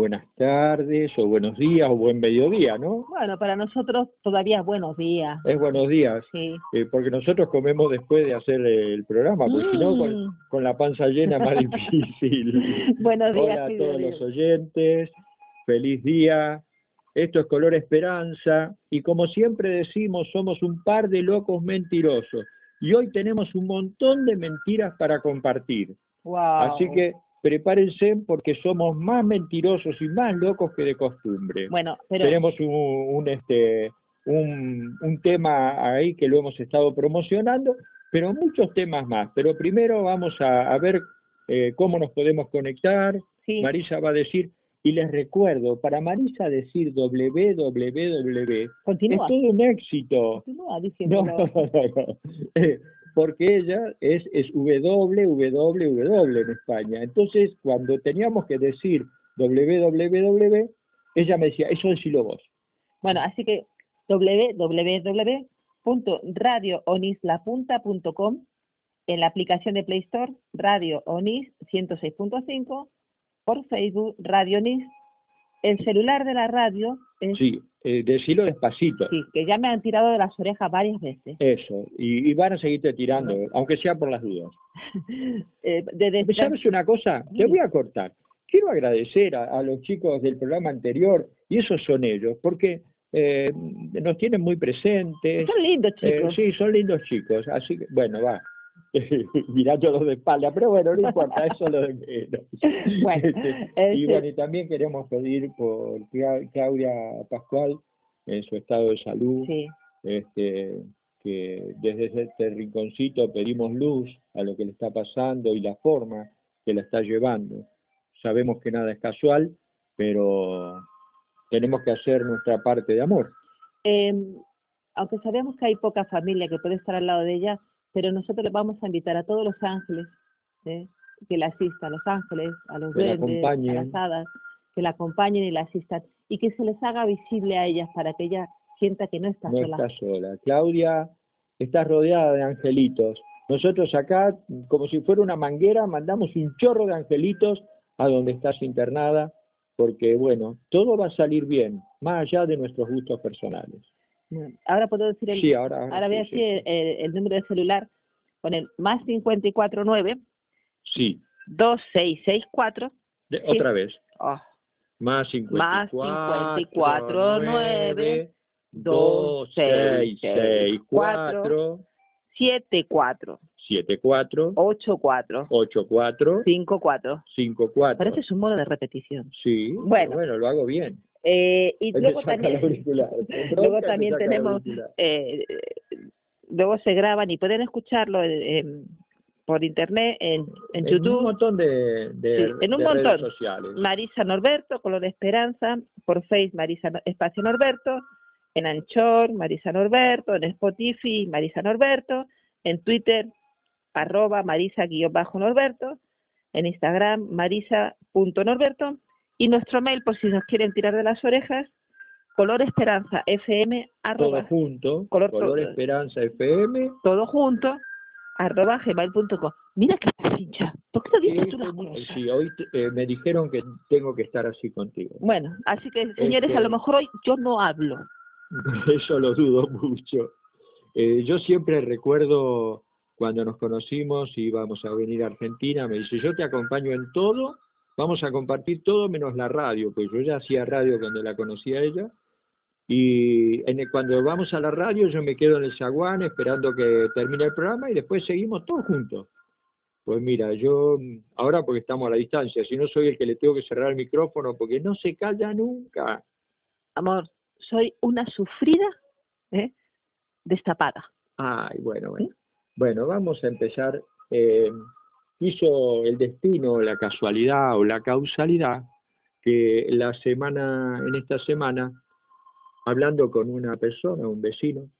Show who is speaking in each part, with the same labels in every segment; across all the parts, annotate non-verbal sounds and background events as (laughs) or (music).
Speaker 1: buenas tardes, o buenos días, o buen mediodía, ¿no?
Speaker 2: Bueno, para nosotros todavía es buenos días.
Speaker 1: Es buenos días,
Speaker 2: Sí.
Speaker 1: eh, porque nosotros comemos después de hacer el programa, porque si no, con,
Speaker 2: Mm.
Speaker 1: con la panza llena es más (laughs) difícil.
Speaker 2: Buenos días,
Speaker 1: Hola a todos los oyentes, feliz día. Esto es Color Esperanza y como siempre decimos, somos un par de locos mentirosos y hoy tenemos un montón de mentiras para compartir.
Speaker 2: Guau.
Speaker 1: Así que prepárense porque somos más mentirosos y más locos que de costumbre.
Speaker 2: Bueno, pero
Speaker 1: Tenemos un, un, este, un, un tema ahí que lo hemos estado promocionando, pero muchos temas más. Pero primero vamos a, a ver eh, cómo nos podemos conectar.
Speaker 2: sí,
Speaker 1: Marisa va a decir, y les recuerdo, para Marisa decir www es
Speaker 2: continúa.
Speaker 1: todo un éxito.
Speaker 2: Continúa
Speaker 1: No,
Speaker 2: diciéndolo. (laughs)
Speaker 1: no, no, Eh, porque ella es, es www en España. Entonces, cuando teníamos que decir www, ella me decía, eso decilo vos.
Speaker 2: Bueno, así que www.radioonisLapunta.com en la aplicación de Play Store, Radio Onis 106.5, por Facebook, Radio Onis. El celular de la radio, es,
Speaker 1: Sí, eh, decilo despacito.
Speaker 2: sí, que ya me han tirado de las orejas varias veces.
Speaker 1: Eso, y, y van a seguirte tirando, aunque sea por las dudas. (laughs)
Speaker 2: Eh, de- de-
Speaker 1: ¿Sabes una cosa? Te voy a cortar. Quiero agradecer a, a los chicos del programa anterior, y esos son ellos, porque eh, nos tienen muy presentes.
Speaker 2: son lindos,
Speaker 1: Eh,
Speaker 2: chicos.
Speaker 1: sí, son lindos chicos, así que, bueno, va. (laughs) Mirándolos de espalda, pero bueno, no importa, eso es lo de menos. (laughs)
Speaker 2: Bueno,
Speaker 1: Este, y
Speaker 2: este-
Speaker 1: bueno, y también queremos pedir por Cla- Claudia Pascual, en su estado de salud,
Speaker 2: Sí,
Speaker 1: este, que desde este rinconcito pedimos luz a lo que le está pasando y la forma que la está llevando. Sabemos que nada es casual, pero tenemos que hacer nuestra parte de amor.
Speaker 2: Eh, aunque sabemos que hay poca familia que puede estar al lado de ella, pero nosotros vamos a invitar a todos los ángeles ¿eh? que la asistan, los ángeles, a los
Speaker 1: Que la
Speaker 2: a las hadas, que la acompañen y la asistan, y que se les haga visible a ellas para que ella sienta que no está
Speaker 1: no
Speaker 2: sola.
Speaker 1: está sola. Claudia, estás rodeada de angelitos. Nosotros acá, como si fuera una manguera, mandamos un chorro de angelitos a donde estás internada, porque bueno, todo va a salir bien, más allá de nuestros gustos personales.
Speaker 2: Bueno, Ahora puedo decir el,
Speaker 1: Sí, ahora,
Speaker 2: ahora voy a
Speaker 1: sí,
Speaker 2: decir el, el número de celular con el más 549
Speaker 1: sí.
Speaker 2: 2664
Speaker 1: De-
Speaker 2: Sí.
Speaker 1: otra vez.
Speaker 2: oh,
Speaker 1: Más 54,
Speaker 2: Más 54, 9,
Speaker 1: 2, 6, 6, 4,
Speaker 2: 74
Speaker 1: 74,
Speaker 2: 84
Speaker 1: 84,
Speaker 2: 54
Speaker 1: 54.
Speaker 2: Parece es un modo de repetición.
Speaker 1: Sí,
Speaker 2: Bueno.
Speaker 1: bueno, lo hago bien.
Speaker 2: Eh, y luego también, (laughs) luego también tenemos, eh, luego se graban y pueden escucharlo en- por internet en, en
Speaker 1: En un montón de, de,
Speaker 2: Sí, en un
Speaker 1: de
Speaker 2: montón.
Speaker 1: redes sociales.
Speaker 2: Marisa Norberto, Color de Esperanza, por Face Marisa Espacio Norberto, en Anchor, Marisa Norberto, en Spotify, Marisa Norberto, en Twitter, arroba Marisa-Norberto, en Instagram, Marisa.norberto, y nuestro mail, por si nos quieren tirar de las orejas, Color Esperanza FM,
Speaker 1: Todo
Speaker 2: arroba,
Speaker 1: junto,
Speaker 2: Color-
Speaker 1: Color Esperanza FM.
Speaker 2: todo junto, arroba gmail.com. Mira que pincha, ¿por qué no
Speaker 1: Sí,
Speaker 2: dices tú las cosas?
Speaker 1: sí, hoy te- eh, me dijeron que tengo que estar así contigo.
Speaker 2: Bueno, así que señores,
Speaker 1: Este-
Speaker 2: a lo mejor hoy yo no hablo. (laughs)
Speaker 1: Eso lo dudo mucho. Eh, yo siempre recuerdo cuando nos conocimos y íbamos a venir a Argentina, me dice, yo te acompaño en todo, vamos a compartir todo menos la radio, pues yo ya hacía radio cuando la conocí a ella, y en el- cuando vamos a la radio yo me quedo en el zaguán esperando que termine el programa y después seguimos todos juntos. Pues mira, yo ahora porque estamos a la distancia, si no soy el que le tengo que cerrar el micrófono porque no se calla nunca.
Speaker 2: Amor, soy una sufrida ¿eh? destapada.
Speaker 1: Ay, bueno, bueno. Bueno, vamos a empezar. Eh, hizo el destino, la casualidad o la causalidad que la semana, en esta semana, hablando con una persona, un vecino,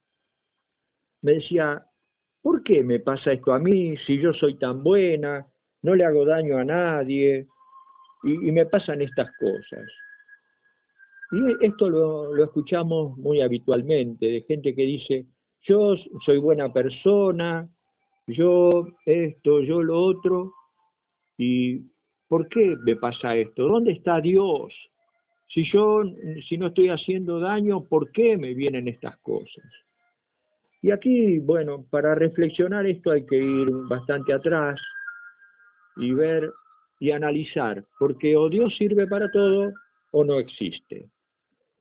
Speaker 1: me decía, ¿por qué me pasa esto a mí si yo soy tan buena, no le hago daño a nadie y, me pasan estas cosas? Y esto lo escuchamos muy habitualmente, de gente que dice, yo soy buena persona, yo esto, yo lo otro, y ¿por qué me pasa esto? ¿Dónde está Dios? Si yo, si no estoy haciendo daño, ¿por qué me vienen estas cosas? Y aquí, bueno, para reflexionar esto hay que ir bastante atrás y ver y analizar, porque o Dios sirve para todo o no existe.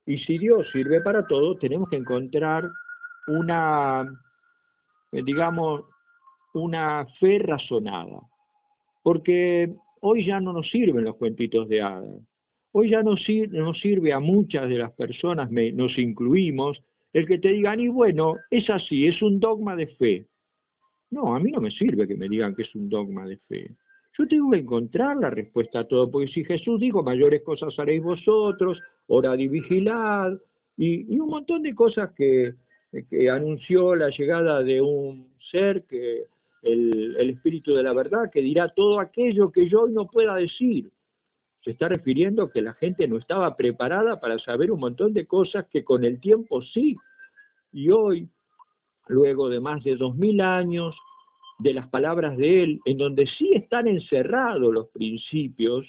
Speaker 1: Y si Dios sirve para todo, tenemos que encontrar una, eh, digamos, una fe razonada. Porque hoy ya no nos sirven los cuentitos de hadas. Hoy ya no nos sirve a muchas de las personas, nos incluimos, el que te digan, y bueno, es así, es un dogma de fe. No, a mí no me sirve que me digan que es un dogma de fe. Yo tengo que encontrar la respuesta a todo, porque si Jesús dijo, mayores cosas haréis vosotros, orad y vigilad, y, y un montón de cosas que, que anunció la llegada de un ser que el, Espíritu de la Verdad, que dirá todo aquello que yo hoy no pueda decir. Se está refiriendo que la gente no estaba preparada para saber un montón de cosas que con el tiempo sí. Y hoy, luego de más de dos mil años de las palabras de Él, en donde sí están encerrados los principios,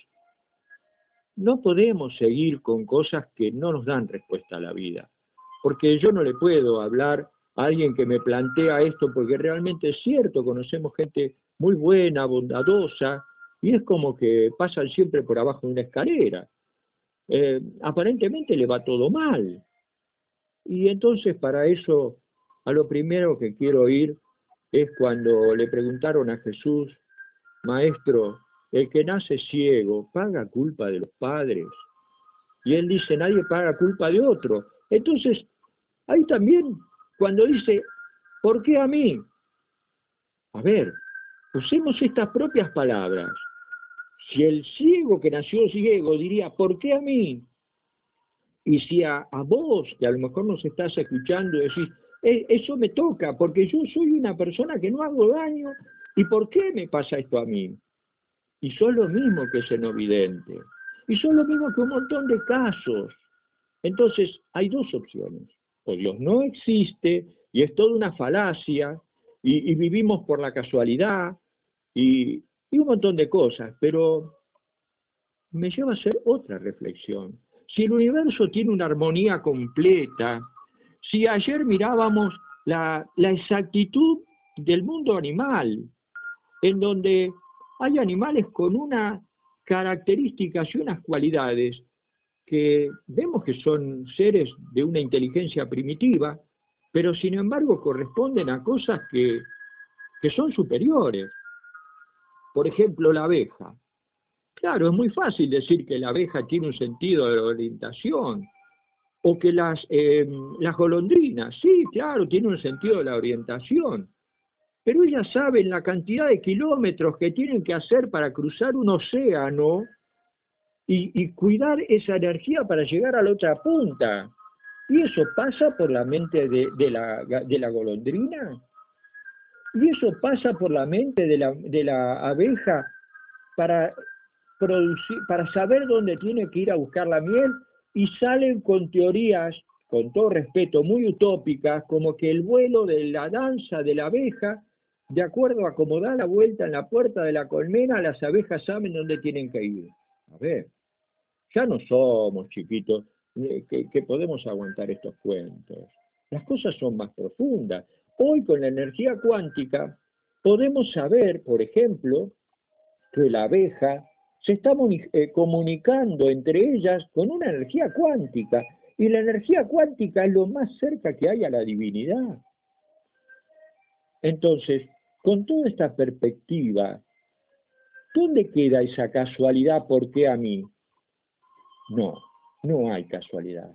Speaker 1: no podemos seguir con cosas que no nos dan respuesta a la vida porque yo no le puedo hablar alguien que me plantea esto, porque realmente es cierto, conocemos gente muy buena, bondadosa, y es como que pasan siempre por abajo de una escalera. Eh, aparentemente le va todo mal. Y entonces para eso, a lo primero que quiero ir es cuando le preguntaron a Jesús, Maestro, el que nace ciego, ¿paga culpa de los padres? Y él dice, nadie paga culpa de otro. Entonces, ahí también, cuando dice, ¿por qué a mí? A ver, usemos estas propias palabras. Si el ciego que nació ciego diría, ¿por qué a mí? Y si a, vos, que a lo mejor nos estás escuchando, decís, eh, eso me toca, porque yo soy una persona que no hago daño, ¿y por qué me pasa esto a mí? Y son lo mismo que ese no vidente. Y son lo mismo que un montón de casos. Entonces, hay dos opciones. Dios no existe y es toda una falacia y, vivimos por la casualidad y, y un montón de cosas, pero me lleva a hacer otra reflexión. Si el universo tiene una armonía completa, si ayer mirábamos la, la, exactitud del mundo animal, en donde hay animales con unas características y unas cualidades que vemos que son seres de una inteligencia primitiva, pero sin embargo corresponden a cosas que, que son superiores. Por ejemplo, la abeja. Claro, es muy fácil decir que la abeja tiene un sentido de orientación, o que las, eh, las golondrinas, sí, claro, tiene un sentido de la orientación, pero ellas saben la cantidad de kilómetros que tienen que hacer para cruzar un océano y, cuidar esa energía para llegar a la otra punta. Y eso pasa por la mente de, la, golondrina. Y eso pasa por la mente de la, de la abeja para, producir, para saber dónde tiene que ir a buscar la miel y salen con teorías, con todo respeto, muy utópicas, como que el vuelo de la danza de la abeja, de acuerdo a cómo da la vuelta en la puerta de la colmena, las abejas saben dónde tienen que ir. A ver, ya no somos chiquitos eh, que, podemos aguantar estos cuentos. Las cosas son más profundas. Hoy con la energía cuántica podemos saber, por ejemplo, que la abeja se está eh, comunicando entre ellas con una energía cuántica. Y la energía cuántica es lo más cerca que hay a la divinidad. Entonces, con toda esta perspectiva, ¿dónde queda esa casualidad? ¿Por qué a mí? No, no hay casualidad.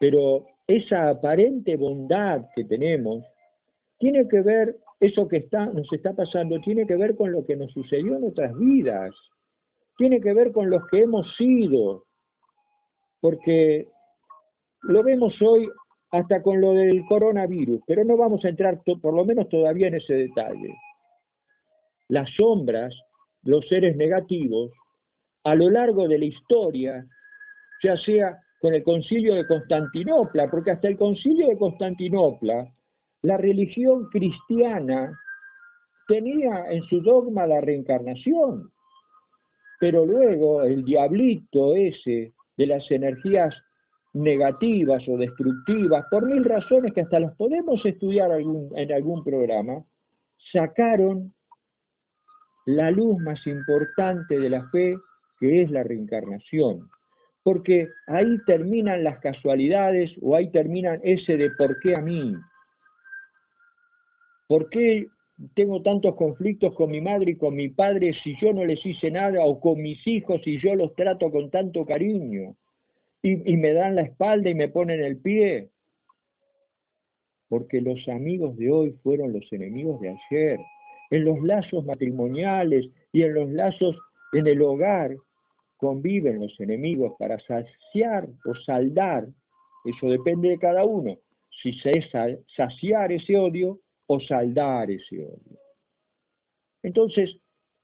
Speaker 1: Pero esa aparente bondad que tenemos tiene que ver, eso que está, nos está pasando, tiene que ver con lo que nos sucedió en otras vidas, tiene que ver con los que hemos sido, porque lo vemos hoy hasta con lo del coronavirus, pero no vamos a entrar por lo menos todavía en ese detalle. Las sombras, los seres negativos, a lo largo de la historia ya sea con el concilio de Constantinopla, porque hasta el concilio de Constantinopla la religión cristiana tenía en su dogma la reencarnación, pero luego el diablito ese de las energías negativas o destructivas, por mil razones que hasta las podemos estudiar en algún programa, sacaron la luz más importante de la fe, que es la reencarnación. Porque ahí terminan las casualidades o ahí terminan ese de por qué a mí. ¿Por qué tengo tantos conflictos con mi madre y con mi padre si yo no les hice nada o con mis hijos si yo los trato con tanto cariño? Y, me dan la espalda y me ponen el pie. Porque los amigos de hoy fueron los enemigos de ayer. En los lazos matrimoniales y en los lazos en el hogar conviven los enemigos para saciar o saldar. Eso depende de cada uno. Si se es saciar ese odio o saldar ese odio. Entonces,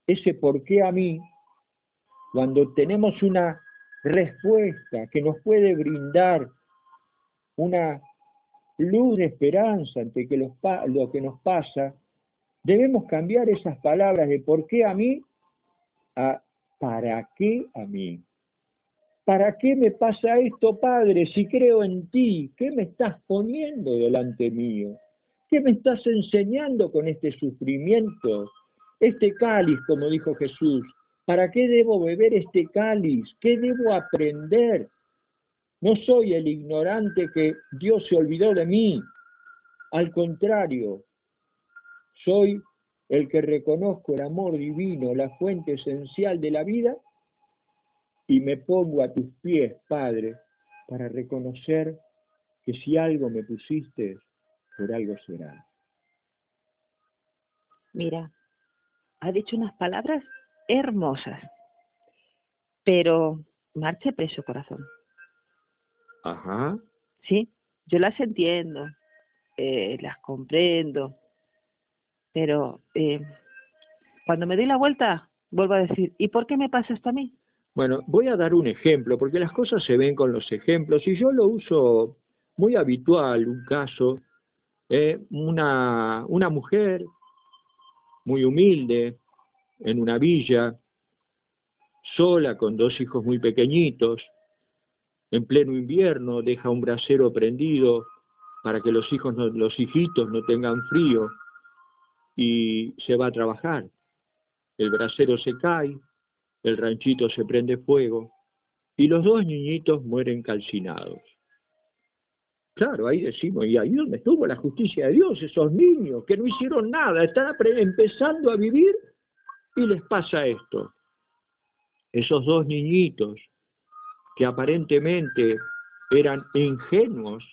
Speaker 1: ese por qué a mí, cuando tenemos una respuesta que nos puede brindar una luz de esperanza ante que lo que nos pasa, debemos cambiar esas palabras de por qué a mí a para qué a mí. ¿Para qué me pasa esto, Padre, si creo en ti? ¿Qué me estás poniendo delante mío? ¿Qué me estás enseñando con este sufrimiento? Este cáliz, como dijo Jesús, ¿para qué debo beber este cáliz? ¿Qué debo aprender? No soy el ignorante que Dios se olvidó de mí. Al contrario, soy el que reconozco el amor divino, la fuente esencial de la vida, y me pongo a tus pies, Padre, para reconocer que si algo me pusiste, por algo será.
Speaker 2: Mira, ha dicho unas palabras hermosas, pero marche preso corazón.
Speaker 1: Ajá.
Speaker 2: Sí, yo las entiendo, eh, las comprendo, pero eh, cuando me doy la vuelta, vuelvo a decir, ¿y por qué me pasa esto a mí?
Speaker 1: Bueno, voy a dar un ejemplo, porque las cosas se ven con los ejemplos, y yo lo uso muy habitual, un caso, eh, una, una mujer muy humilde, en una villa, sola, con dos hijos muy pequeñitos, en pleno invierno, deja un brasero prendido para que los hijos, los hijitos no tengan frío, y se va a trabajar. El brasero se cae, el ranchito se prende fuego y los dos niñitos mueren calcinados. Claro, ahí decimos, ¿y ahí donde estuvo la justicia de Dios? Esos niños que no hicieron nada, están empezando a vivir y les pasa esto. Esos dos niñitos que aparentemente eran ingenuos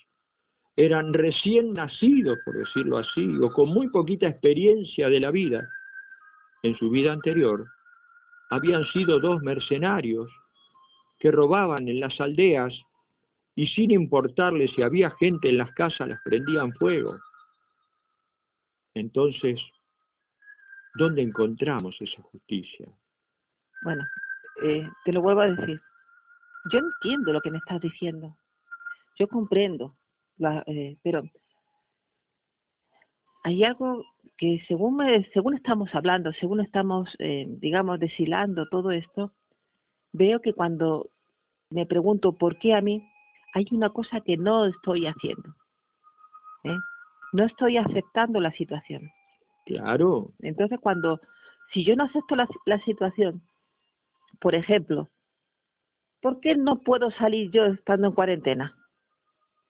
Speaker 1: eran recién nacidos, por decirlo así, o con muy poquita experiencia de la vida, en su vida anterior, habían sido dos mercenarios que robaban en las aldeas y sin importarles si había gente en las casas, las prendían fuego. Entonces, ¿dónde encontramos esa justicia?
Speaker 2: Bueno, eh, te lo vuelvo a decir. Yo entiendo lo que me estás diciendo. Yo comprendo eh, pero hay algo que según según estamos hablando, según estamos, eh, digamos, deshilando todo esto, veo que cuando me pregunto por qué a mí, hay una cosa que no estoy haciendo. ¿eh? No estoy aceptando la situación.
Speaker 1: Claro.
Speaker 2: Entonces, cuando, si yo no acepto la, la situación, por ejemplo, ¿por qué no puedo salir yo estando en cuarentena?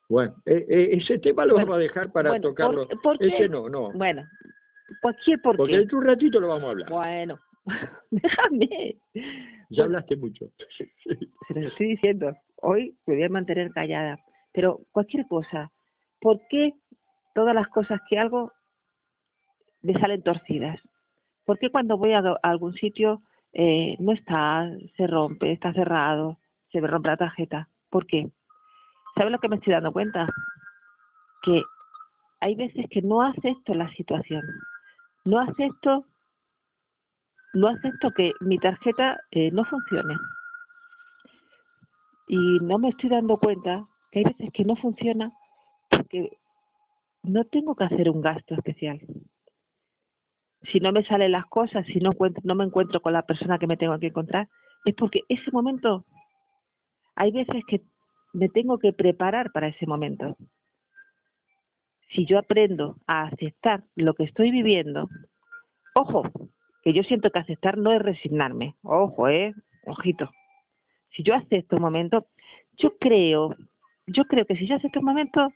Speaker 1: Bueno, eh, eh, ese tema lo vamos a dejar para tocarlo. ese no, no.
Speaker 2: Bueno, ¿por qué?
Speaker 1: Porque en un ratito lo vamos a hablar.
Speaker 2: Bueno, (laughs) déjame.
Speaker 1: Ya hablaste mucho.
Speaker 2: Se lo estoy diciendo. Hoy me voy a mantener callada. Pero cualquier cosa, ¿por qué todas las cosas que hago me salen torcidas? ¿Por qué cuando voy a, algún sitio eh, no está, se rompe, está cerrado, se me rompe la tarjeta? ¿Por qué? ¿Sabes lo que me estoy dando cuenta? Que hay veces que no acepto la situación. No acepto, no acepto que mi tarjeta eh, no funcione. Y no me estoy dando cuenta que hay veces que no funciona porque no tengo que hacer un gasto especial. Si no me salen las cosas, si no, encuentro, no me encuentro con la persona que me tengo que encontrar, es porque ese momento, hay veces que me tengo que preparar para ese momento. Si yo aprendo a aceptar lo que estoy viviendo, ojo, que yo siento que aceptar no es resignarme, ojo, eh, ojito. Si yo acepto un momento, yo creo, yo creo que si yo acepto un momento,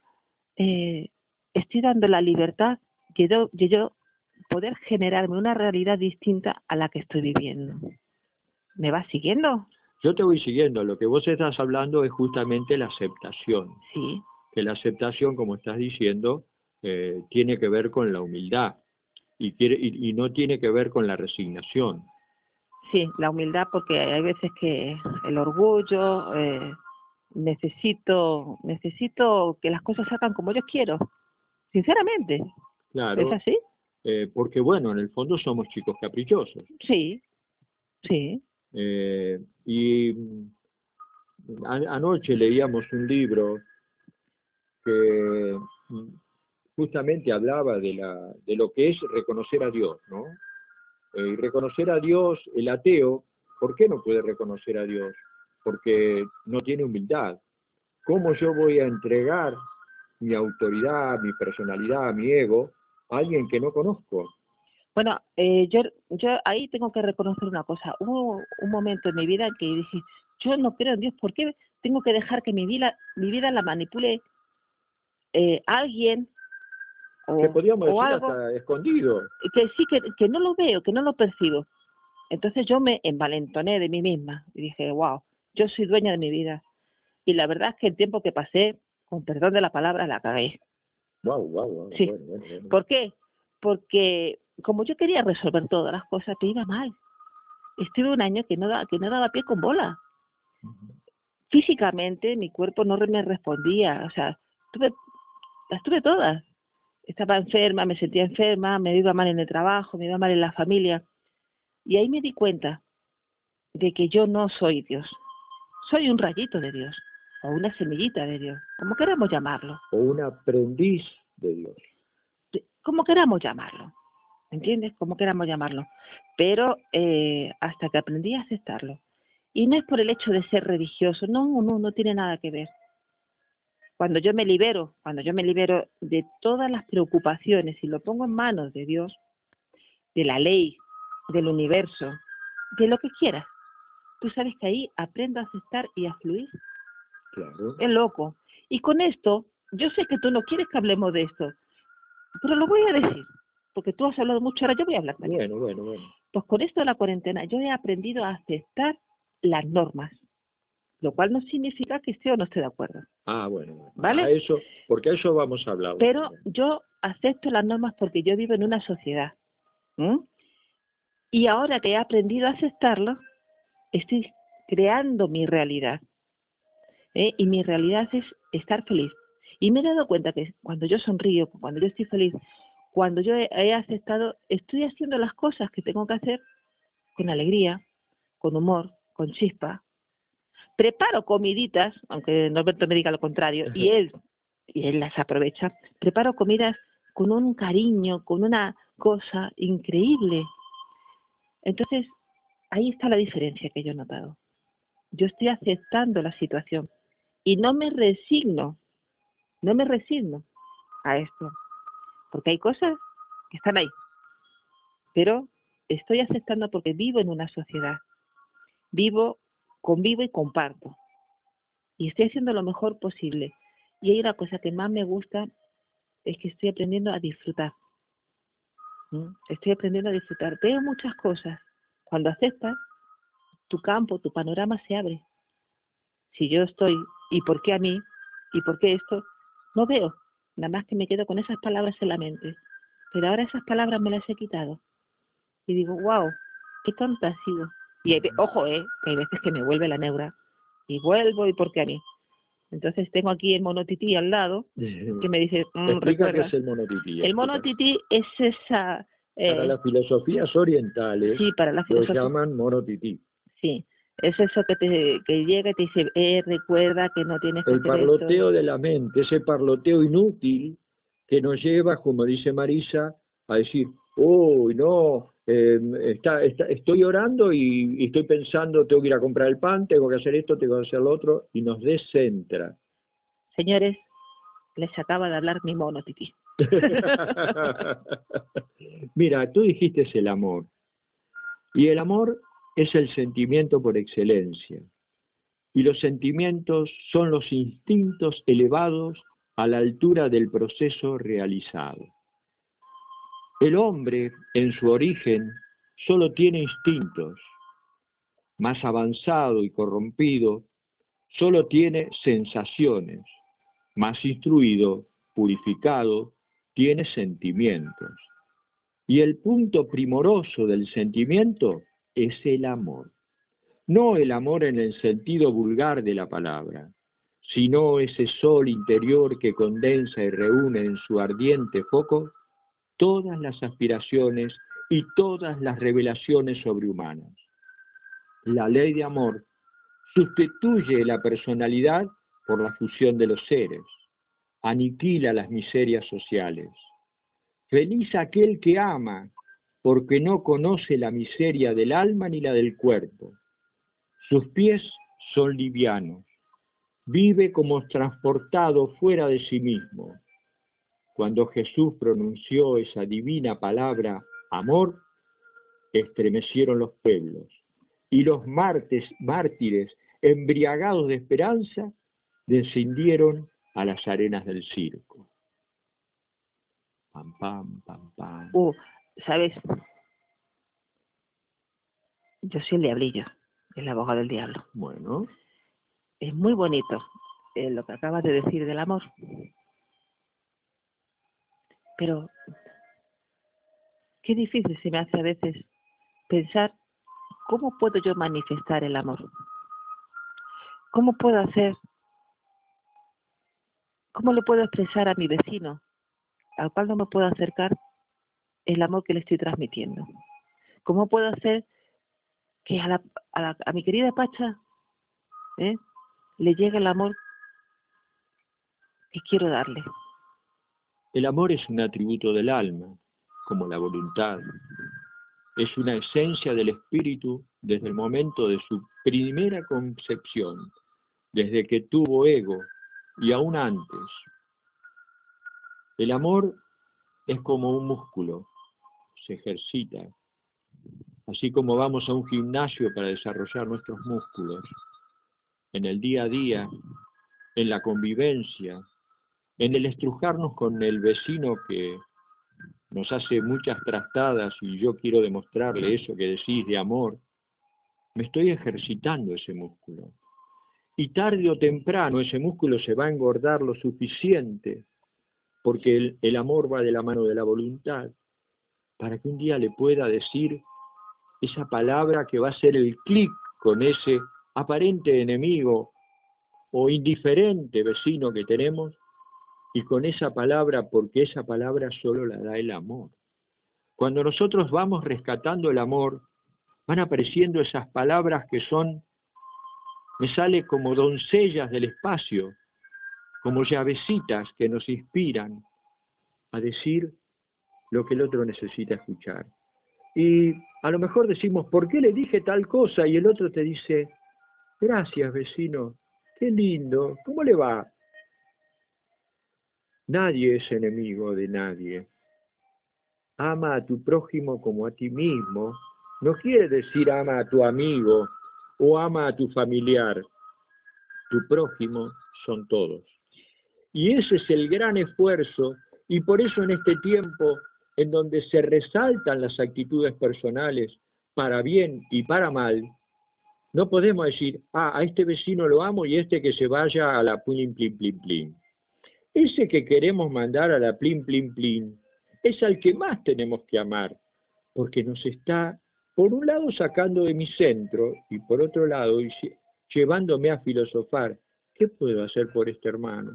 Speaker 2: eh, estoy dando la libertad de yo, de yo poder generarme una realidad distinta a la que estoy viviendo. ¿Me vas siguiendo?
Speaker 1: Yo te voy siguiendo. Lo que vos estás hablando es justamente la aceptación.
Speaker 2: Sí.
Speaker 1: Que la aceptación, como estás diciendo, eh, tiene que ver con la humildad y, quiere, y, no tiene que ver con la resignación.
Speaker 2: Sí, la humildad porque hay veces que el orgullo, eh, necesito, necesito que las cosas salgan como yo quiero, sinceramente.
Speaker 1: Claro.
Speaker 2: ¿Es así?
Speaker 1: Eh, porque bueno, en el fondo somos chicos caprichosos.
Speaker 2: Sí, sí.
Speaker 1: Eh, y anoche leíamos un libro que mm, justamente hablaba de, la, de lo que es reconocer a Dios, ¿no? Eh, y reconocer a Dios, el ateo, ¿por qué no puede reconocer a Dios? Porque no tiene humildad. ¿Cómo yo voy a entregar mi autoridad, mi personalidad, mi ego a alguien que no conozco?
Speaker 2: Bueno, eh, yo, yo ahí tengo que reconocer una cosa. Hubo un momento en mi vida en que dije, yo no creo en Dios, ¿por qué tengo que dejar que mi vida, mi vida la manipule eh, alguien
Speaker 1: o, que podríamos decir hasta escondido.
Speaker 2: Que sí, que, que no lo veo, que no lo percibo. Entonces yo me envalentoné de mí misma y dije, wow, yo soy dueña de mi vida. Y la verdad es que el tiempo que pasé, con perdón de la palabra, la cagué.
Speaker 1: Wow, wow, wow.
Speaker 2: Sí. ¿Por qué? Porque como yo quería resolver todas las cosas, te iba mal. Estuve un año que no, da, que no daba pie con bola. Físicamente mi cuerpo no me respondía, o sea, tuve, las tuve todas. Estaba enferma, me sentía enferma, me iba mal en el trabajo, me iba mal en la familia. Y ahí me di cuenta de que yo no soy Dios. Soy un rayito de Dios, o una semillita de Dios, como queramos llamarlo.
Speaker 1: O un aprendiz de Dios.
Speaker 2: Como queramos llamarlo. ¿Entiendes? Como queramos llamarlo. Pero eh, hasta que aprendí a aceptarlo. Y no es por el hecho de ser religioso, no, no, no tiene nada que ver. Cuando yo me libero, cuando yo me libero de todas las preocupaciones y lo pongo en manos de Dios, de la ley, del universo, de lo que quieras, tú sabes que ahí aprendo a aceptar y a fluir.
Speaker 1: Claro.
Speaker 2: Es loco. Y con esto, yo sé que tú no quieres que hablemos de esto, pero lo voy a decir porque tú has hablado mucho, ahora yo voy a hablar
Speaker 1: también. Bueno, bueno, bueno.
Speaker 2: Pues con esto de la cuarentena yo he aprendido a aceptar las normas, lo cual no significa que esté o no esté de acuerdo.
Speaker 1: Ah, bueno.
Speaker 2: ¿Vale?
Speaker 1: A eso, porque a eso vamos a hablar.
Speaker 2: Pero yo acepto las normas porque yo vivo en una sociedad. Y ahora que he aprendido a aceptarlo, estoy creando mi realidad. ¿eh? Y mi realidad es estar feliz. Y me he dado cuenta que cuando yo sonrío, cuando yo estoy feliz, cuando yo he aceptado, estoy haciendo las cosas que tengo que hacer con alegría, con humor, con chispa. Preparo comiditas, aunque Norberto me diga lo contrario, y él, y él las aprovecha. Preparo comidas con un cariño, con una cosa increíble. Entonces, ahí está la diferencia que yo he notado. Yo estoy aceptando la situación y no me resigno, no me resigno a esto porque hay cosas que están ahí. Pero estoy aceptando porque vivo en una sociedad. Vivo, convivo y comparto. Y estoy haciendo lo mejor posible. Y hay una cosa que más me gusta, es que estoy aprendiendo a disfrutar. Estoy aprendiendo a disfrutar. Veo muchas cosas. Cuando aceptas, tu campo, tu panorama se abre. Si yo estoy, ¿y por qué a mí? ¿Y por qué esto? No veo. Nada más que me quedo con esas palabras en la mente. Pero ahora esas palabras me las he quitado. Y digo, wow, qué tonta ha sido. Y ojo, eh, que hay veces que me vuelve la neura. Y vuelvo, ¿y por qué a mí? Entonces tengo aquí el monotití al lado, que me dice,
Speaker 1: mm, qué es el monotití.
Speaker 2: El monotití es esa...
Speaker 1: Eh, para las filosofías orientales,
Speaker 2: sí, para las
Speaker 1: filosofías. lo llaman monotití.
Speaker 2: Sí, es eso que te que llega y te dice, eh, recuerda que no tienes que
Speaker 1: El parloteo de la mente, ese parloteo inútil que nos lleva, como dice Marisa, a decir, uy, no, em, está, estoy orando y, estoy pensando, tengo que ir a comprar el pan, tengo que hacer esto, tengo que hacer lo otro, y nos descentra.
Speaker 2: Señores, les acaba de hablar mi mono, Titi. (laughs)
Speaker 1: Mira, tú dijiste es el amor. Y el amor es el sentimiento por excelencia. Y los sentimientos son los instintos elevados a la altura del proceso realizado. El hombre, en su origen, solo tiene instintos. Más avanzado y corrompido, solo tiene sensaciones. Más instruido, purificado, tiene sentimientos. Y el punto primoroso del sentimiento es el amor. No el amor en el sentido vulgar de la palabra, sino ese sol interior que condensa y reúne en su ardiente foco todas las aspiraciones y todas las revelaciones sobrehumanas. La ley de amor sustituye la personalidad por la fusión de los seres, aniquila las miserias sociales. Feliz aquel que ama, porque no conoce la miseria del alma ni la del cuerpo. Sus pies son livianos, vive como transportado fuera de sí mismo. Cuando Jesús pronunció esa divina palabra, amor, estremecieron los pueblos, y los mártires, embriagados de esperanza, descendieron a las arenas del circo.
Speaker 2: Pam, pam, pam, pam. Uh, ¿sabes? Yo soy el diablillo, el abogado del diablo.
Speaker 1: Bueno.
Speaker 2: Es muy bonito eh, lo que acabas de decir del amor. Pero qué difícil se me hace a veces pensar cómo puedo yo manifestar el amor. ¿Cómo puedo hacer ¿Cómo le puedo expresar a mi vecino, al cual no me puedo acercar, el amor que le estoy transmitiendo? ¿Cómo puedo hacer que a, a, mi querida Pacha ¿eh? le llegue el amor que quiero darle?
Speaker 1: El amor es un atributo del alma, como la voluntad. Es una esencia del espíritu desde el momento de su primera concepción, desde que tuvo ego y aún antes. El amor es como un músculo, se ejercita, así como vamos a un gimnasio para desarrollar nuestros músculos, en el día a día, en la convivencia, en el estrujarnos con el vecino que nos hace muchas trastadas y yo quiero demostrarle eso que decís de amor, me estoy ejercitando ese músculo. Y tarde o temprano ese músculo se va a engordar lo suficiente, porque el, amor va de la mano de la voluntad, para que un día le pueda decir esa palabra que va a ser el clic con ese aparente enemigo o indiferente vecino que tenemos, y con esa palabra, porque esa palabra solo la da el amor. Cuando nosotros vamos rescatando el amor, van apareciendo esas palabras que son me sale como doncellas del espacio, como llavecitas que nos inspiran a decir lo que el otro necesita escuchar. Y a lo mejor decimos, ¿por qué le dije tal cosa? Y el otro te dice, gracias vecino, qué lindo, ¿cómo le va? Nadie es enemigo de nadie. Ama a tu prójimo como a ti mismo. No quiere decir ama a tu amigo, o ama a tu familiar, tu prójimo son todos. Y ese es el gran esfuerzo y por eso en este tiempo en donde se resaltan las actitudes personales para bien y para mal, no podemos decir, ah, a este vecino lo amo y este que se vaya a la plin, plin, plin, plin. Ese que queremos mandar a la plin, plin, plin, es al que más tenemos que amar, porque nos está por un lado sacando de mi centro y por otro lado llevándome a filosofar, ¿qué puedo hacer por este hermano?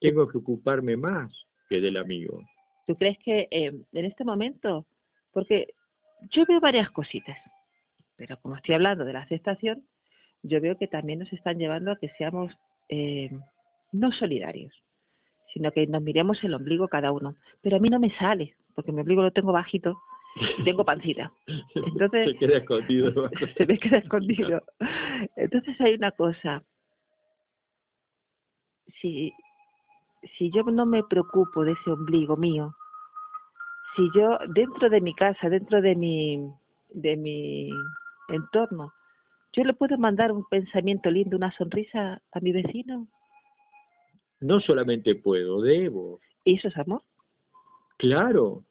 Speaker 1: Tengo que ocuparme más que del amigo.
Speaker 2: ¿Tú crees que eh, en este momento, porque yo veo varias cositas, pero como estoy hablando de la aceptación, yo veo que también nos están llevando a que seamos eh, no solidarios, sino que nos miremos el ombligo cada uno. Pero a mí no me sale, porque mi ombligo lo tengo bajito y tengo pancita. Entonces,
Speaker 1: se queda escondido. (laughs)
Speaker 2: se me queda escondido. Entonces hay una cosa. Si, si yo no me preocupo de ese ombligo mío, si yo dentro de mi casa, dentro de mi, de mi entorno, yo le puedo mandar un pensamiento lindo, una sonrisa a mi vecino.
Speaker 1: No solamente puedo, debo.
Speaker 2: ¿Y eso es amor?
Speaker 1: Claro,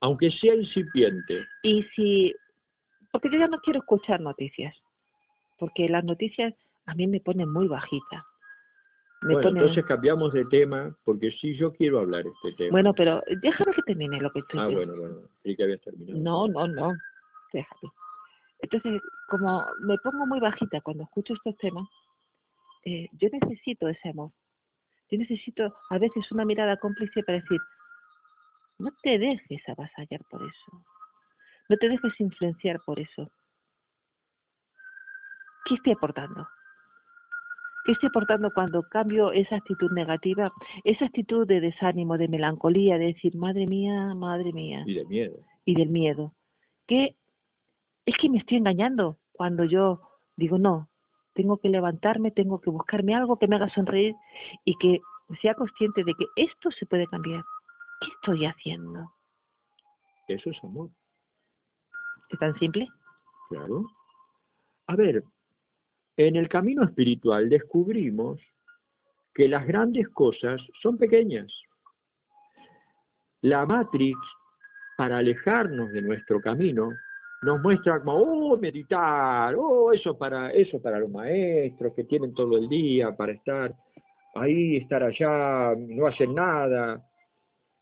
Speaker 1: aunque sea incipiente.
Speaker 2: Y si, porque yo ya no quiero escuchar noticias, porque las noticias a mí me ponen muy bajita. Me
Speaker 1: bueno, entonces cambiamos de tema, porque sí yo quiero hablar este tema.
Speaker 2: Bueno, pero déjame que termine lo que estoy
Speaker 1: ah,
Speaker 2: diciendo.
Speaker 1: bueno, bueno, creí que habías terminado.
Speaker 2: No, no, no. Déjame. Entonces, como me pongo muy bajita cuando escucho estos temas, eh, yo necesito ese amor. Yo necesito a veces una mirada cómplice para decir, no te dejes avasallar por eso. No te dejes influenciar por eso. ¿Qué estoy aportando? ¿Qué estoy aportando cuando cambio esa actitud negativa, esa actitud de desánimo, de melancolía, de decir, madre mía, madre mía?
Speaker 1: Y de miedo.
Speaker 2: y del miedo. Que es que me estoy engañando cuando yo digo, no, tengo que levantarme, tengo que buscarme algo que me haga sonreír y que sea consciente de que esto se puede cambiar. ¿Qué estoy haciendo?
Speaker 1: Eso es amor,
Speaker 2: ¿Es tan simple?
Speaker 1: claro. A ver, en el camino espiritual descubrimos que las grandes cosas son pequeñas. La Matrix, para alejarnos de nuestro camino, nos muestra como, oh, meditar, oh, eso para, eso para los maestros que tienen todo el día para estar ahí, estar allá, no hacer nada.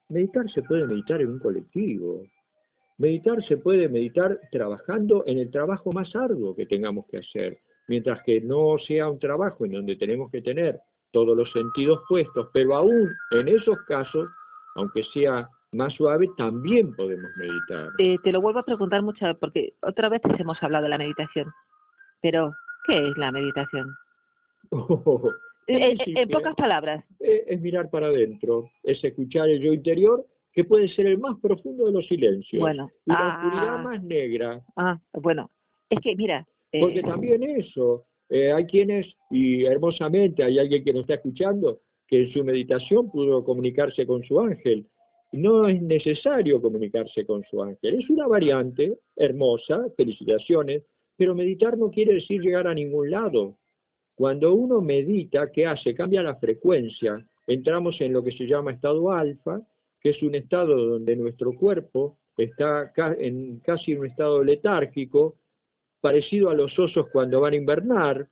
Speaker 1: Meditar se puede meditar en un colectivo. Meditar se puede meditar trabajando en el trabajo más arduo que tengamos que hacer, mientras que no sea un trabajo en donde tenemos que tener todos los sentidos puestos, pero aún en esos casos, aunque sea más suave, también podemos meditar.
Speaker 2: Eh, te lo vuelvo a preguntar muchas veces, porque otra vez hemos hablado de la meditación. Pero, ¿qué es la meditación? (laughs)
Speaker 1: Muy
Speaker 2: Eh, eh, en pocas palabras,
Speaker 1: es mirar para adentro, es escuchar el yo interior, que puede ser el más profundo de los silencios,
Speaker 2: bueno.
Speaker 1: y la
Speaker 2: ah,
Speaker 1: oscuridad más negra,
Speaker 2: ah, bueno, es que mira,
Speaker 1: Porque también eso, eh, hay quienes, y hermosamente hay alguien que nos está escuchando, que en su meditación pudo comunicarse con su ángel. No es necesario comunicarse con su ángel, es una variante hermosa, felicitaciones, pero meditar no quiere decir llegar a ningún lado. Cuando uno medita, ¿qué hace? Cambia la frecuencia. Entramos en lo que se llama estado alfa, que es un estado donde nuestro cuerpo está en casi un estado letárgico, parecido a los osos cuando van a invernar,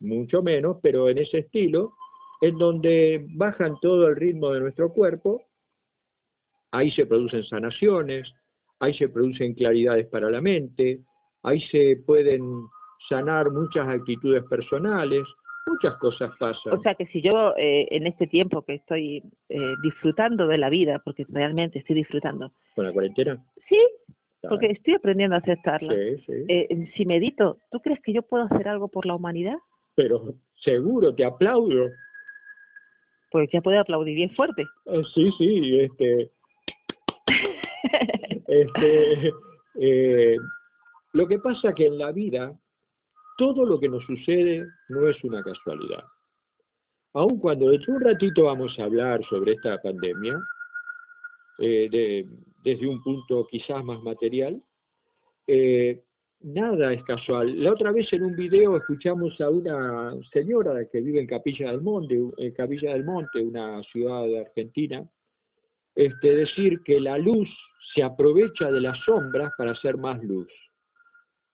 Speaker 1: mucho menos, pero en ese estilo, en donde bajan todo el ritmo de nuestro cuerpo, ahí se producen sanaciones, ahí se producen claridades para la mente, ahí se pueden sanar muchas actitudes personales, muchas cosas pasan.
Speaker 2: O sea que si yo eh, en este tiempo que estoy eh, disfrutando de la vida, porque realmente estoy disfrutando,
Speaker 1: ¿Con la cuarentena?
Speaker 2: sí. Porque estoy aprendiendo a aceptarla.
Speaker 1: Sí, sí.
Speaker 2: Eh, si medito, ¿tú crees que yo puedo hacer algo por la humanidad?
Speaker 1: Pero seguro, te aplaudo.
Speaker 2: Pues ya puedo aplaudir bien fuerte.
Speaker 1: Eh, sí, sí, este, (laughs) Este, eh, lo que pasa que en la vida todo lo que nos sucede no es una casualidad. Aun cuando dentro de un ratito vamos a hablar sobre esta pandemia, eh, de- desde un punto quizás más material, eh, nada es casual. La otra vez en un video escuchamos a una señora que vive en Capilla del Monte, una ciudad de Argentina, este, decir que la luz se aprovecha de las sombras para hacer más luz.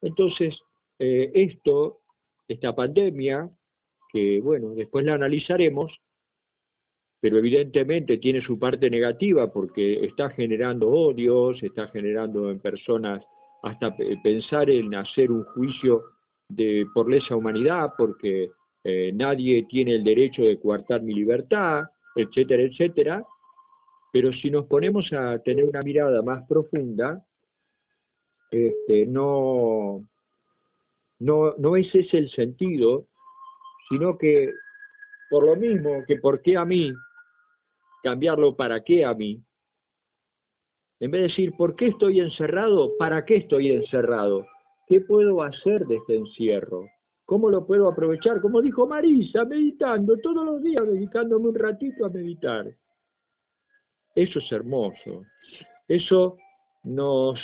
Speaker 1: Entonces, eh, esto, esta pandemia, que bueno, después la analizaremos, pero evidentemente tiene su parte negativa porque está generando odios, está generando en personas hasta pe- pensar en hacer un juicio de, por lesa humanidad, porque eh, nadie tiene el derecho de coartar mi libertad, etcétera, etcétera. Pero si nos ponemos a tener una mirada más profunda, este, no, no, no ese es el sentido, sino que por lo mismo que por qué a mí, cambiarlo para qué a mí. En vez de decir, ¿por qué estoy encerrado? ¿Para qué estoy encerrado? ¿Qué puedo hacer de este encierro? ¿Cómo lo puedo aprovechar? Como dijo Marisa, meditando, todos los días dedicándome un ratito a meditar. Eso es hermoso. Eso nos,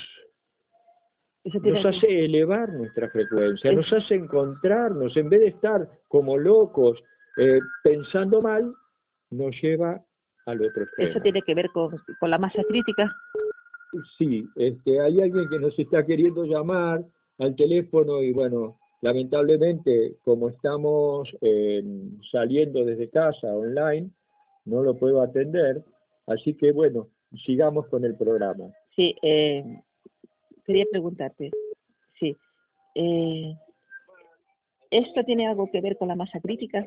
Speaker 1: nos hace elevar nuestra frecuencia, nos hace encontrarnos, en vez de estar como locos eh, pensando mal, nos lleva al otro extremo.
Speaker 2: ¿Eso tiene que ver con, con la masa crítica?
Speaker 1: Sí, este, hay alguien que nos está queriendo llamar al teléfono y bueno, lamentablemente como estamos eh, saliendo desde casa online, no lo puedo atender, así que bueno, sigamos con el programa.
Speaker 2: Sí, eh, quería preguntarte, sí, eh, ¿esto tiene algo que ver con la masa crítica?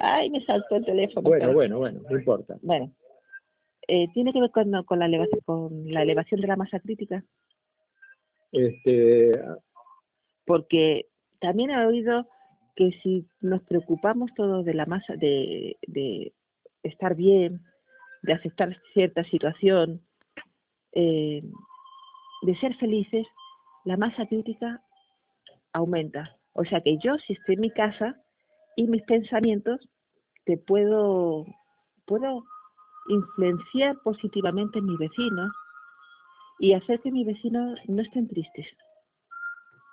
Speaker 2: Ay, me saltó el teléfono.
Speaker 1: Bueno, bueno, bueno, no importa.
Speaker 2: Bueno, eh, ¿tiene que ver con, con, la elevación, con la elevación de la masa crítica?
Speaker 1: Este...
Speaker 2: Porque también he oído que si nos preocupamos todos de la masa, de, de estar bien, de aceptar cierta situación, eh, de ser felices, la masa crítica aumenta. O sea que yo, si estoy en mi casa y mis pensamientos, te puedo, puedo influenciar positivamente en mis vecinos y hacer que mis vecinos no estén tristes.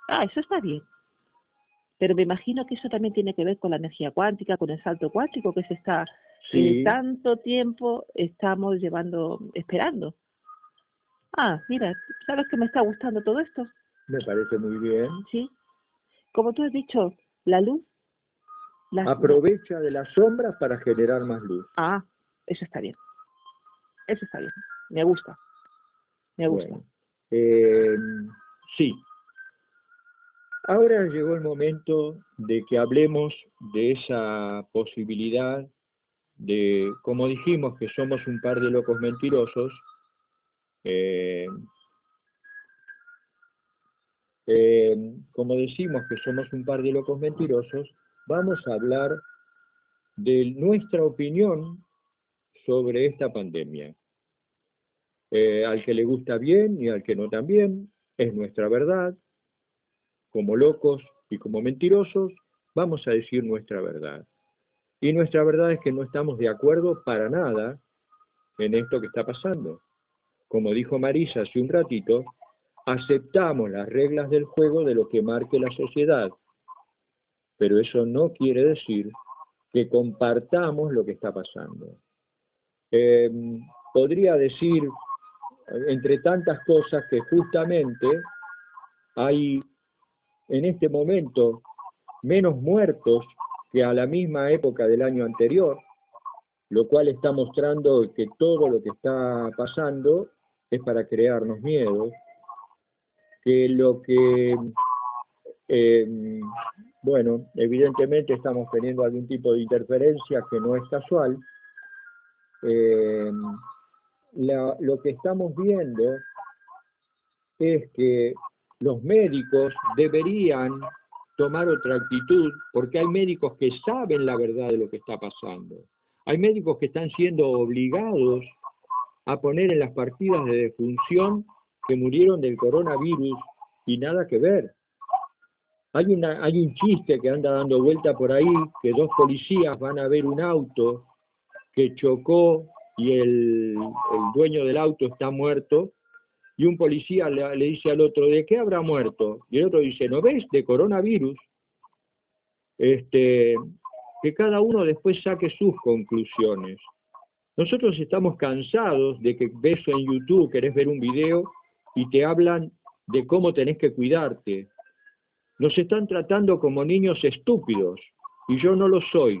Speaker 2: Ah, eso está bien. Pero me imagino que eso también tiene que ver con la energía cuántica, con el salto cuántico que se está Sí. tanto tiempo estamos llevando, esperando. Ah, mira, ¿sabes que me está gustando todo esto?
Speaker 1: Me parece muy bien.
Speaker 2: Sí. Como tú has dicho, la luz.
Speaker 1: Aprovecha de las sombras para generar más luz.
Speaker 2: Ah, eso está bien. Eso está bien. Me gusta. Me gusta.
Speaker 1: eh, sí. Ahora llegó el momento de que hablemos de esa posibilidad de, como dijimos, que somos un par de locos mentirosos, eh, eh, como decimos que somos un par de locos mentirosos, vamos a hablar de nuestra opinión sobre esta pandemia. Eh, al que le gusta bien y al que no también, es nuestra verdad. Como locos y como mentirosos, vamos a decir nuestra verdad. Y nuestra verdad es que no estamos de acuerdo para nada en esto que está pasando. Como dijo Marisa hace un ratito, aceptamos las reglas del juego de lo que marque la sociedad, pero eso no quiere decir que compartamos lo que está pasando. Eh, podría decir, entre tantas cosas, que justamente hay en este momento menos muertos que a la misma época del año anterior, lo cual está mostrando que todo lo que está pasando es para crearnos miedo, que lo que, eh, bueno, evidentemente estamos teniendo algún tipo de interferencia que no es casual, eh, lo que estamos viendo es que los médicos deberían tomar otra actitud, porque hay médicos que saben la verdad de lo que está pasando. Hay médicos que están siendo obligados a poner en las partidas de defunción que murieron del coronavirus y nada que ver. Hay, un chiste que anda dando vuelta por ahí, que dos policías van a ver un auto que chocó y el, el dueño del auto está muerto, y un policía le, dice al otro, ¿de qué habrá muerto? Y el otro dice, ¿no ves? De coronavirus. Este, que cada uno después saque sus conclusiones. Nosotros estamos cansados de que ves en YouTube, querés ver un video y te hablan de cómo tenés que cuidarte. Nos están tratando como niños estúpidos y yo no lo soy.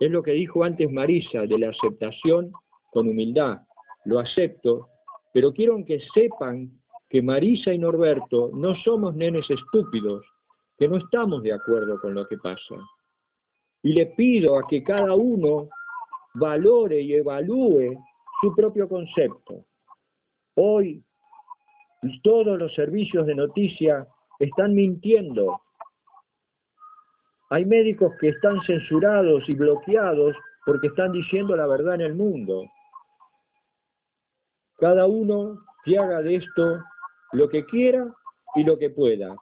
Speaker 1: Es lo que dijo antes Marisa de la aceptación con humildad. Lo acepto pero quiero que sepan que Marisa y Norberto no somos nenes estúpidos, que no estamos de acuerdo con lo que pasa. Y le pido a que cada uno valore y evalúe su propio concepto. Hoy todos los servicios de noticia están mintiendo. Hay médicos que están censurados y bloqueados porque están diciendo la verdad en el mundo. Cada uno que haga de esto lo que quiera y lo que pueda,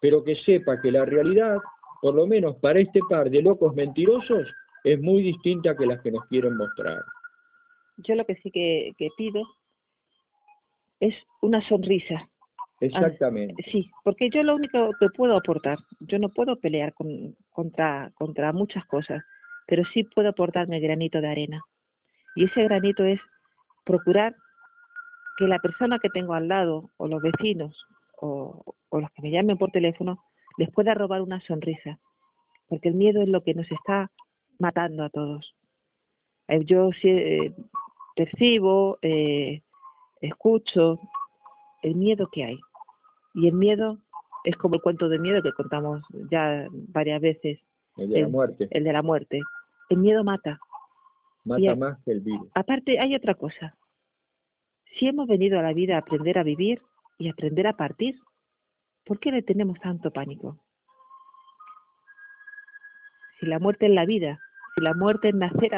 Speaker 1: pero que sepa que la realidad, por lo menos para este par de locos mentirosos, es muy distinta que las que nos quieren mostrar.
Speaker 2: Yo lo que sí que, pido es una sonrisa.
Speaker 1: Exactamente.
Speaker 2: sí, porque yo lo único que puedo aportar, yo no puedo pelear con, contra, contra muchas cosas, pero sí puedo aportar mi granito de arena. Y ese granito es procurar que la persona que tengo al lado, o los vecinos, o, los que me llamen por teléfono, les pueda robar una sonrisa. Porque el miedo es lo que nos está matando a todos. Eh, yo eh, percibo, eh, escucho el miedo que hay. Y el miedo es como el cuento de miedo que contamos ya varias veces.
Speaker 1: El de la muerte.
Speaker 2: El de la muerte. El miedo mata.
Speaker 1: Mata más que el virus.
Speaker 2: Aparte, hay otra cosa. Si hemos venido a la vida a aprender a vivir y aprender a partir, ¿por qué le tenemos tanto pánico? Si la muerte es la vida, si la muerte es nacer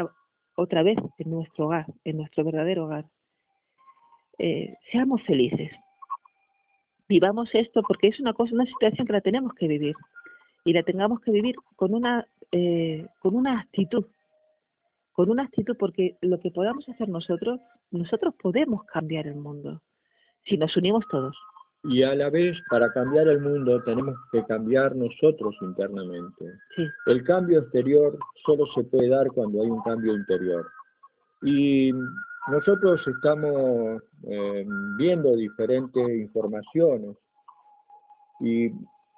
Speaker 2: otra vez en nuestro hogar, en nuestro verdadero hogar, eh, seamos felices. Vivamos esto porque es una cosa, una situación que la tenemos que vivir y la tengamos que vivir con una eh, con una actitud, con una actitud, porque lo que podamos hacer nosotros, nosotros podemos cambiar el mundo, si nos unimos todos.
Speaker 1: Y a la vez, para cambiar el mundo, tenemos que cambiar nosotros internamente. El cambio exterior solo se puede dar cuando hay un cambio interior. Y nosotros estamos eh, viendo diferentes informaciones y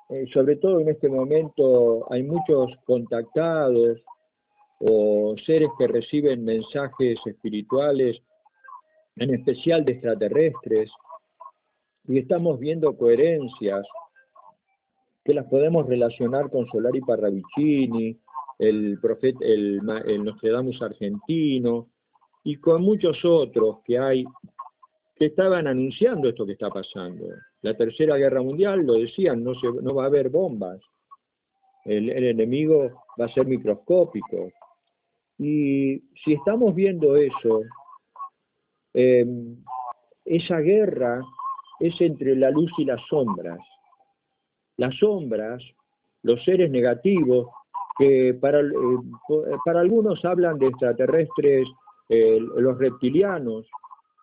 Speaker 1: eh, sobre todo en este momento hay muchos contactados o seres que reciben mensajes espirituales, en especial de extraterrestres, y estamos viendo coherencias que las podemos relacionar con Solari Parravicini, el profeta, el, el Nostradamus argentino, y con muchos otros que hay que estaban anunciando esto que está pasando. La Tercera Guerra Mundial, lo decían, no, se, no va a haber bombas, el, enemigo va a ser microscópico. Y si estamos viendo eso, em, esa guerra es entre la luz y las sombras. Las sombras, los seres negativos, que para, eh, para algunos hablan de extraterrestres, eh, los reptilianos,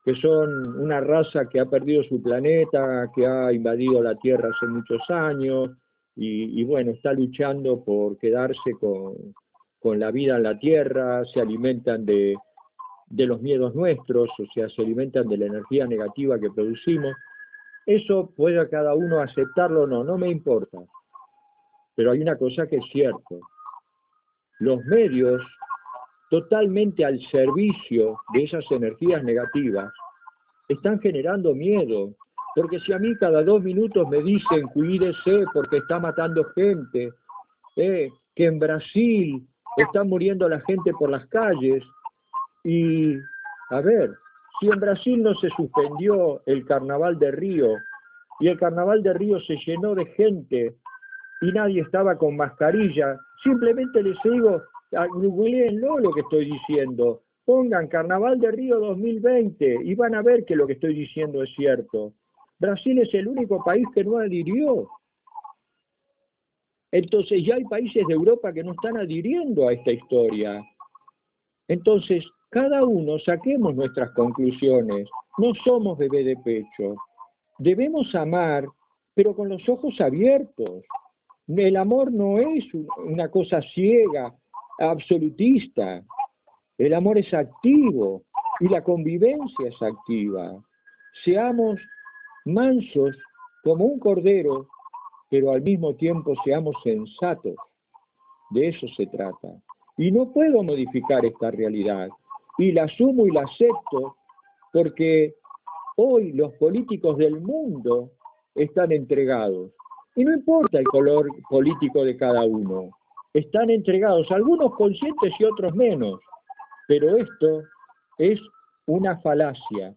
Speaker 1: que son una raza que ha perdido su planeta, que ha invadido la Tierra hace muchos años y, bueno, está luchando por quedarse con, la vida en la Tierra, se alimentan de, de los miedos nuestros, o sea, se alimentan de la energía negativa que producimos. Eso puede cada uno aceptarlo o no, no me importa. Pero hay una cosa que es cierto. Los medios totalmente al servicio de esas energías negativas, están generando miedo. Porque si a mí cada dos minutos me dicen cuídese porque está matando gente, eh, que en Brasil está muriendo la gente por las calles, y a ver, si en Brasil no se suspendió el carnaval de Río y el carnaval de Río se llenó de gente y nadie estaba con mascarilla, simplemente les digo, googleenlo lo que estoy diciendo. Pongan Carnaval de Río 2020 y van a ver que lo que estoy diciendo es cierto. Brasil es el único país que no adhirió. Entonces ya hay países de Europa que no están adhiriendo a esta historia. Entonces, cada uno saquemos nuestras conclusiones. No somos bebé de pecho. Debemos amar, pero con los ojos abiertos. El amor no es una cosa ciega, absolutista. El amor es activo y la convivencia es activa. Seamos mansos como un cordero, pero al mismo tiempo seamos sensatos. De eso se trata. Y no puedo modificar esta realidad. Y la asumo y la acepto porque hoy los políticos del mundo están entregados. Y no importa el color político de cada uno están entregados, algunos conscientes y otros menos, pero esto es una falacia.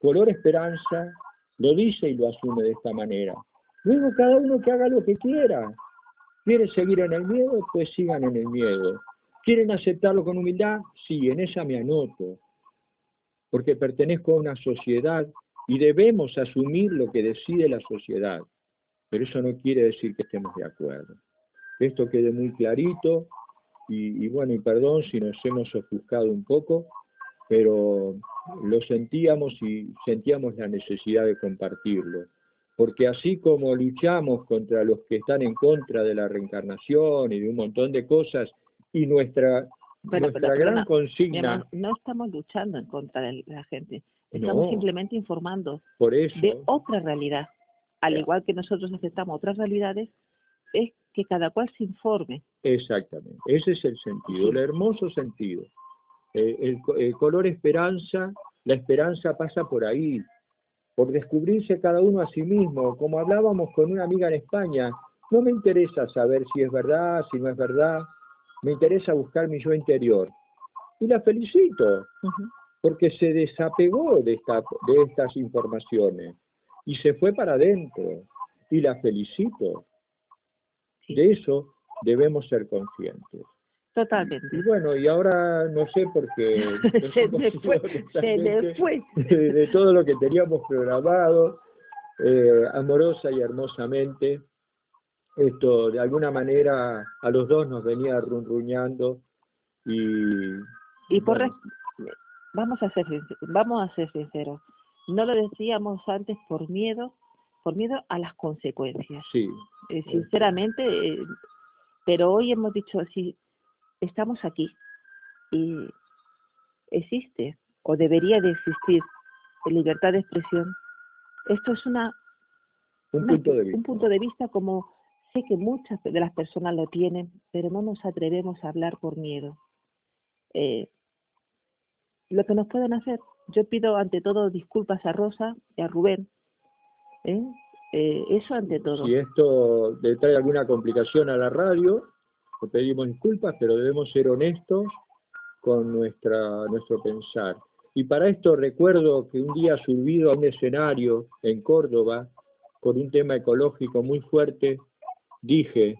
Speaker 1: Color Esperanza lo dice y lo asume de esta manera. Luego cada uno que haga lo que quiera. ¿Quiere seguir en el miedo? Pues sigan en el miedo. ¿Quieren aceptarlo con humildad? Sí, en esa me anoto, porque pertenezco a una sociedad y debemos asumir lo que decide la sociedad, pero eso no quiere decir que estemos de acuerdo. Esto quede muy clarito y, bueno, y perdón si nos hemos ofuscado un poco, pero lo sentíamos y sentíamos la necesidad de compartirlo. Porque así como luchamos contra los que están en contra de la reencarnación y de un montón de cosas, y nuestra, nuestra gran consigna...
Speaker 2: no estamos luchando en contra de la gente, estamos simplemente informando de otra realidad. Al igual que nosotros aceptamos otras realidades, es que cada cual se informe.
Speaker 1: Exactamente, ese es el sentido, el hermoso sentido. Eh, el, color esperanza, la esperanza pasa por ahí, por descubrirse cada uno a sí mismo. Como hablábamos con una amiga en España, no me interesa saber si es verdad, si no es verdad, me interesa buscar mi yo interior. Y la felicito, porque se desapegó de, esta, de estas informaciones y se fue para adentro. Y la felicito. De eso debemos ser conscientes.
Speaker 2: Totalmente.
Speaker 1: Y bueno, y ahora no sé por qué... (laughs)
Speaker 2: se me fue, se me fue.
Speaker 1: De, todo lo que teníamos programado, eh, amorosa y hermosamente, esto de alguna manera a los dos nos venía runruñando y...
Speaker 2: Y por... Vamos a ser vamos a ser sinceros. No lo decíamos antes por miedo, por miedo a las consecuencias.
Speaker 1: Sí.
Speaker 2: Eh, sinceramente, eh, pero hoy hemos dicho, si estamos aquí y existe o debería de existir libertad de expresión, esto es una,
Speaker 1: un, punto de vista.
Speaker 2: un punto de vista como sé que muchas de las personas lo tienen, pero no nos atrevemos a hablar por miedo. Eh, lo que nos pueden hacer, yo pido ante todo disculpas a Rosa y a Rubén, ¿eh? Eh, eso ante todo.
Speaker 1: Si esto le trae alguna complicación a la radio, le pedimos disculpas, pero debemos ser honestos con nuestra, nuestro pensar. Y para esto recuerdo que un día subido a un escenario en Córdoba, con un tema ecológico muy fuerte, dije,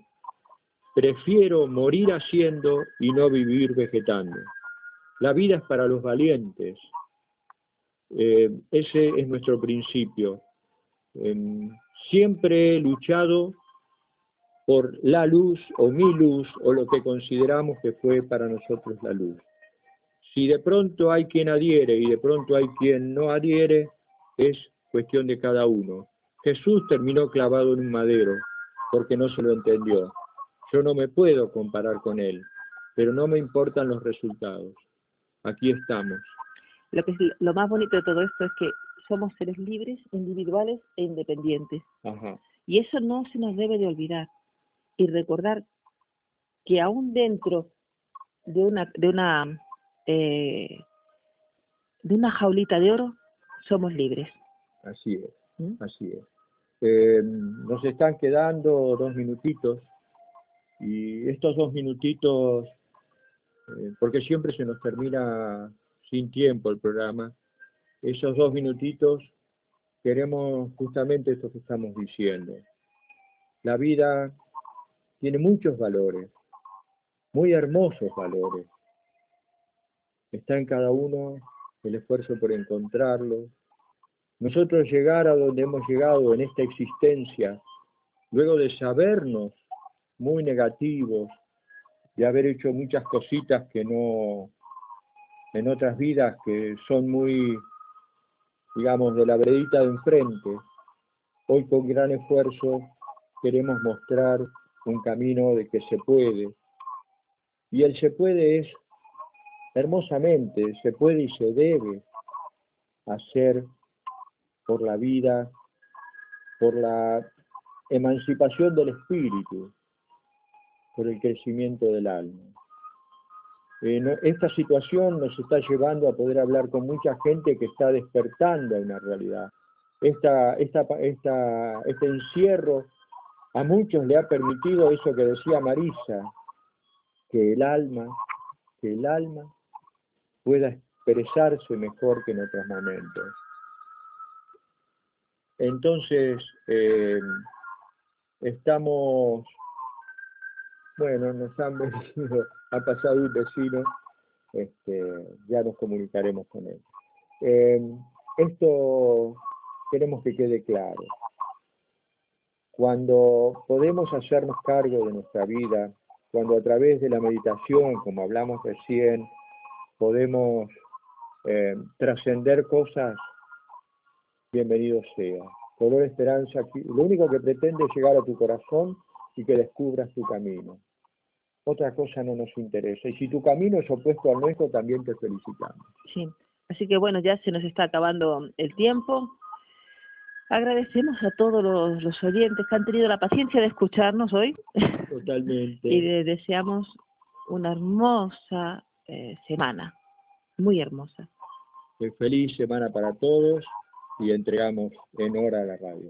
Speaker 1: prefiero morir haciendo y no vivir vegetando. La vida es para los valientes. Eh, ese es nuestro principio. Em, siempre he luchado por la luz o mi luz o lo que consideramos que fue para nosotros la luz. Si de pronto hay quien adhiere y de pronto hay quien no adhiere, es cuestión de cada uno. Jesús terminó clavado en un madero porque no se lo entendió. Yo no me puedo comparar con él, pero no me importan los resultados. Aquí estamos.
Speaker 2: Lo, que lo más bonito de todo esto es que somos seres libres, individuales e independientes. Y eso no se nos debe de olvidar. Y recordar que aún dentro de una, de una, eh, de una jaulita de oro, somos libres.
Speaker 1: Así es, ¿Mm? así es. Eh, nos están quedando dos minutitos y estos dos minutitos, eh, porque siempre se nos termina sin tiempo el programa, esos dos minutitos queremos justamente esto que estamos diciendo. La vida tiene muchos valores, muy hermosos valores. Está en cada uno el esfuerzo por encontrarlo. Nosotros llegar a donde hemos llegado en esta existencia, luego de sabernos muy negativos, de haber hecho muchas cositas que no, en otras vidas que son muy digamos, de la veredita de enfrente, hoy con gran esfuerzo queremos mostrar un camino de que se puede. Y el se puede es hermosamente, se puede y se debe hacer por la vida, por la emancipación del espíritu, por el crecimiento del alma. Eh, esta situación nos está llevando a poder hablar con mucha gente que está despertando a una realidad. Esta, esta, esta, este encierro a muchos le ha permitido eso que decía Marisa, que el alma, que el alma pueda expresarse mejor que en otros momentos. Entonces, eh, estamos bueno, nos han (laughs) venido, ha pasado un vecino, este, ya nos comunicaremos con él. Eh, esto queremos que quede claro. Cuando podemos hacernos cargo de nuestra vida, cuando a través de la meditación, como hablamos recién, podemos eh, trascender cosas, bienvenido sea. Color Esperanza, lo único que pretende es llegar a tu corazón y que descubras tu camino. Otra cosa no nos interesa. Y si tu camino es opuesto al nuestro, también te felicitamos.
Speaker 2: Sí, así que bueno, ya se nos está acabando el tiempo. Agradecemos a todos los, oyentes que han tenido la paciencia de escucharnos hoy.
Speaker 1: Totalmente. (laughs)
Speaker 2: y deseamos una hermosa eh, semana, muy hermosa.
Speaker 1: feliz semana para todos y entregamos en hora a la radio.